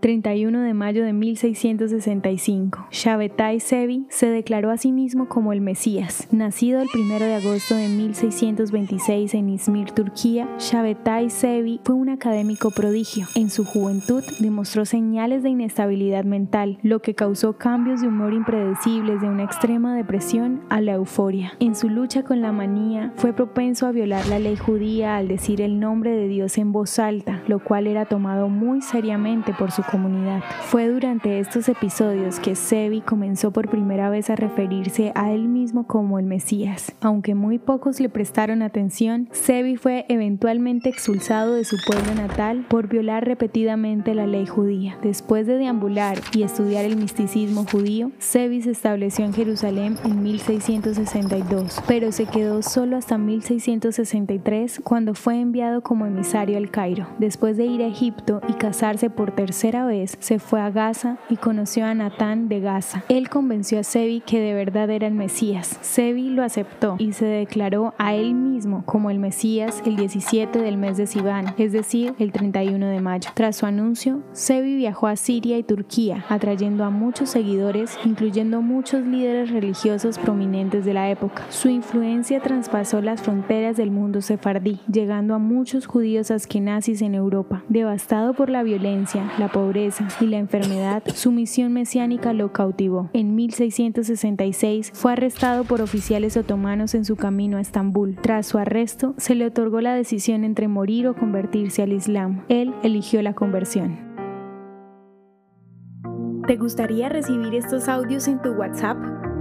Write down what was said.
31 de mayo de 1665, Shabbatai Sevi se declaró a sí mismo como el Mesías. Nacido el 1 de agosto de 1626 en Izmir, Turquía, Shabbatai Sevi fue un académico prodigio. En su juventud demostró señales de inestabilidad mental, lo que causó cambios de humor impredecibles de una extrema depresión a la euforia. En su lucha con la manía, fue propenso a violar la ley judía al decir el nombre de Dios en voz alta, lo cual era tomado muy seriamente por su comunidad. Fue durante estos episodios que Sebi comenzó por primera vez a referirse a él mismo como el Mesías. Aunque muy pocos le prestaron atención, Sebi fue eventualmente expulsado de su pueblo natal por violar repetidamente la ley judía. Después de deambular y estudiar el misticismo judío, Sebi se estableció en Jerusalén en 1662, pero se quedó solo hasta 1663 cuando fue enviado como emisario al Cairo. De ir a Egipto y casarse por tercera vez se fue a Gaza y conoció a Natán de Gaza. Él convenció a Sebi que de verdad era el Mesías. Sebi lo aceptó y se declaró a él mismo como el Mesías el 17 del mes de Sivan, es decir, el 31 de mayo. Tras su anuncio, Sebi viajó a Siria y Turquía, atrayendo a muchos seguidores, incluyendo muchos líderes religiosos prominentes de la época. Su influencia traspasó las fronteras del mundo sefardí, llegando a muchos judíos askenazis en Europa. Devastado por la violencia, la pobreza y la enfermedad, su misión mesiánica lo cautivó. En 1666 fue arrestado por oficiales otomanos en su camino a Estambul. Tras su arresto, se le otorgó la decisión entre morir o convertirse al Islam. Él eligió la conversión. ¿Te gustaría recibir estos audios en tu WhatsApp?